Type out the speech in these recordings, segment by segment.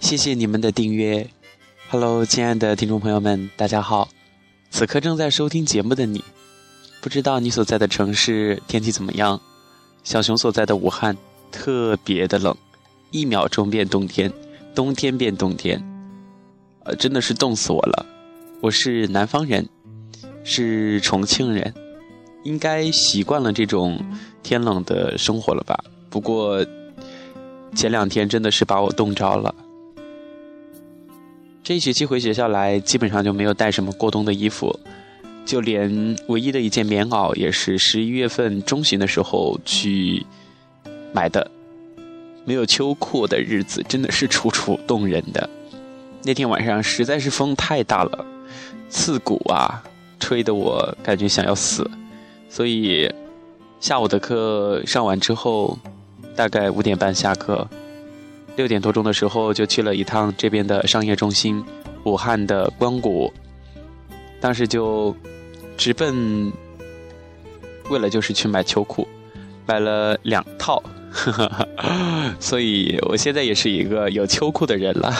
谢谢你们的订阅，Hello，亲爱的听众朋友们，大家好。此刻正在收听节目的你，不知道你所在的城市天气怎么样？小熊所在的武汉特别的冷，一秒钟变冬天，冬天变冬天，呃，真的是冻死我了。我是南方人，是重庆人，应该习惯了这种天冷的生活了吧？不过前两天真的是把我冻着了。这一学期回学校来，基本上就没有带什么过冬的衣服，就连唯一的一件棉袄也是十一月份中旬的时候去买的。没有秋裤的日子真的是楚楚动人的。那天晚上实在是风太大了，刺骨啊，吹得我感觉想要死。所以下午的课上完之后，大概五点半下课。六点多钟的时候，就去了一趟这边的商业中心，武汉的光谷。当时就直奔，为了就是去买秋裤，买了两套，所以我现在也是一个有秋裤的人了。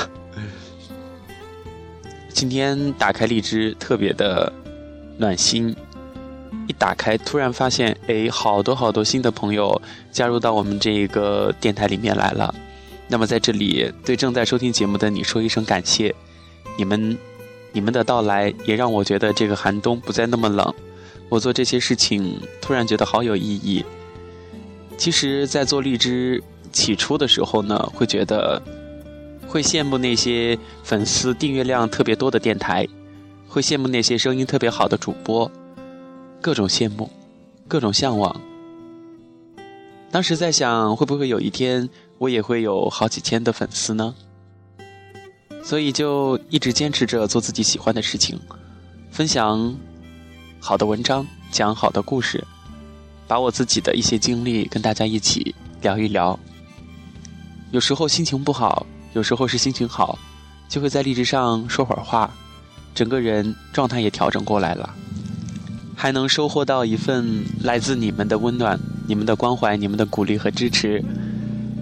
今天打开荔枝，特别的暖心。一打开，突然发现，哎，好多好多新的朋友加入到我们这个电台里面来了。那么在这里，对正在收听节目的你说一声感谢，你们，你们的到来也让我觉得这个寒冬不再那么冷。我做这些事情，突然觉得好有意义。其实，在做荔枝起初的时候呢，会觉得，会羡慕那些粉丝订阅量特别多的电台，会羡慕那些声音特别好的主播，各种羡慕，各种向往。当时在想，会不会有一天。我也会有好几千的粉丝呢，所以就一直坚持着做自己喜欢的事情，分享好的文章，讲好的故事，把我自己的一些经历跟大家一起聊一聊。有时候心情不好，有时候是心情好，就会在荔枝上说会儿话，整个人状态也调整过来了，还能收获到一份来自你们的温暖、你们的关怀、你们的鼓励和支持。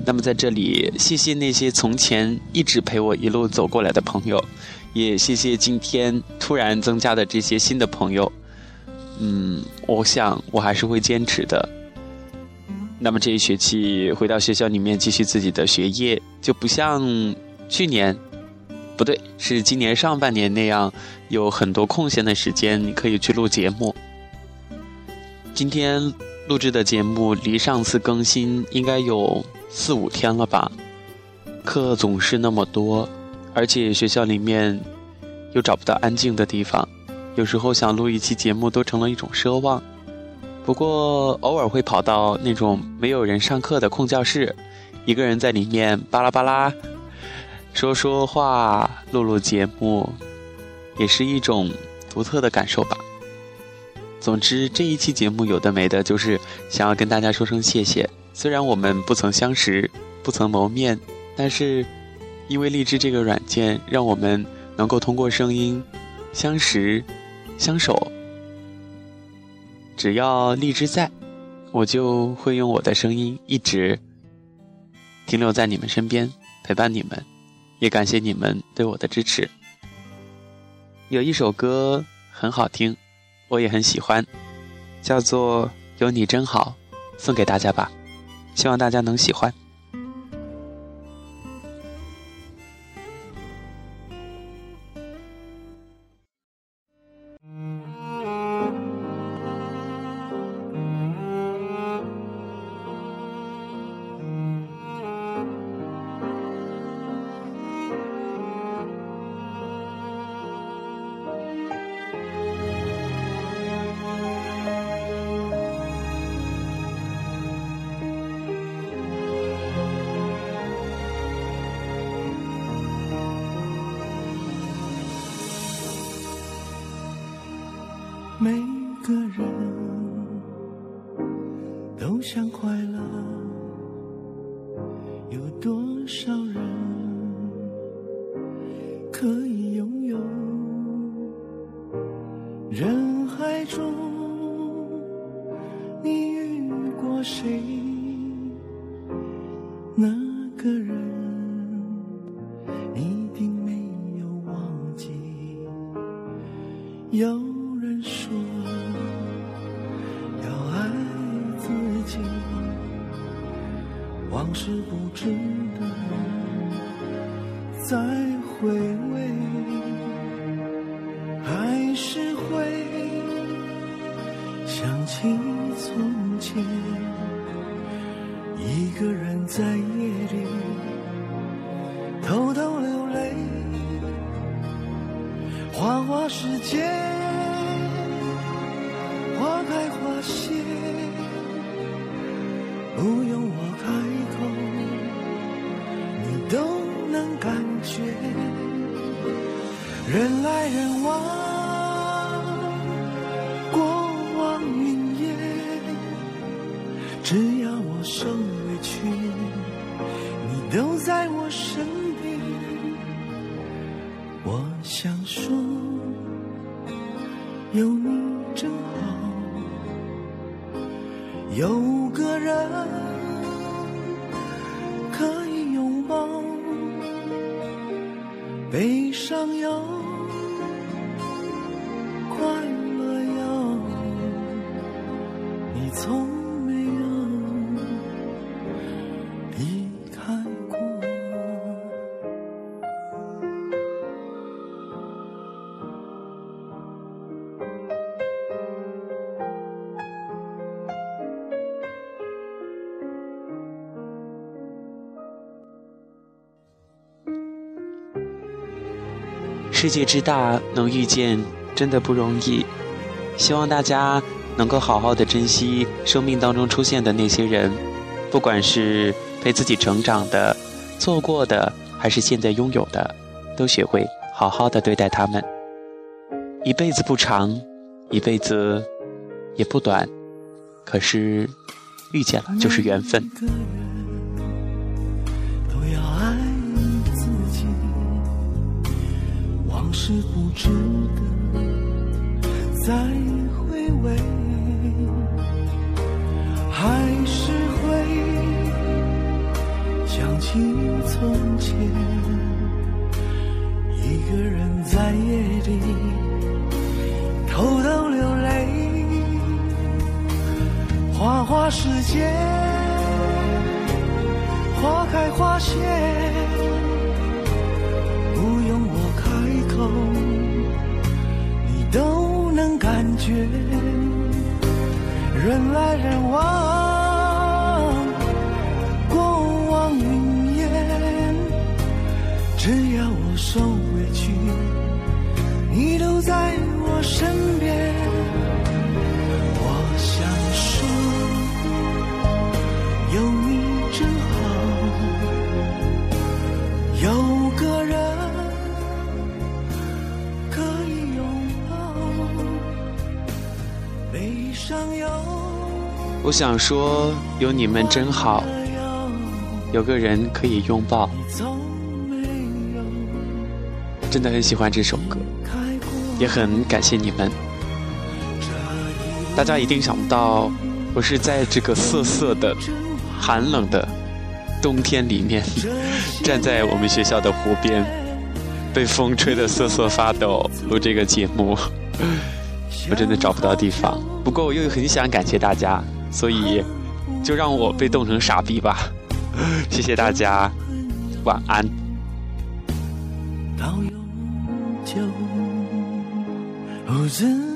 那么在这里，谢谢那些从前一直陪我一路走过来的朋友，也谢谢今天突然增加的这些新的朋友。嗯，我想我还是会坚持的。那么这一学期回到学校里面继续自己的学业，就不像去年，不对，是今年上半年那样有很多空闲的时间，可以去录节目。今天录制的节目离上次更新应该有。四五天了吧，课总是那么多，而且学校里面又找不到安静的地方，有时候想录一期节目都成了一种奢望。不过偶尔会跑到那种没有人上课的空教室，一个人在里面巴拉巴拉说说话、录录节目，也是一种独特的感受吧。总之这一期节目有的没的，就是想要跟大家说声谢谢。虽然我们不曾相识，不曾谋面，但是因为荔枝这个软件，让我们能够通过声音相识、相守。只要荔枝在，我就会用我的声音一直停留在你们身边，陪伴你们。也感谢你们对我的支持。有一首歌很好听，我也很喜欢，叫做《有你真好》，送给大家吧。希望大家能喜欢。想快乐，有多少人可以拥有？人海中，你遇过谁？那个人的再回味，还是会想起从前，一个人在夜里偷偷流泪。花花世界，只要我受委屈，你都在我身边。我想说，有你真好，有个人可以世界之大，能遇见真的不容易。希望大家能够好好的珍惜生命当中出现的那些人，不管是陪自己成长的、错过的，还是现在拥有的，都学会好好的对待他们。一辈子不长，一辈子也不短，可是遇见了就是缘分。是不值得再回味，还是会想起从前，一个人在夜里偷偷流泪。花花世界，花开花谢，觉。人来人往，我想说，有你们真好，有个人可以拥抱。真的很喜欢这首歌，也很感谢你们。大家一定想不到，我是在这个瑟瑟的、寒冷的冬天里面，站在我们学校的湖边，被风吹得瑟瑟发抖，录这个节目。我真的找不到地方，不过我又很想感谢大家，所以就让我被冻成傻逼吧。谢谢大家，晚安。到永久。哦，真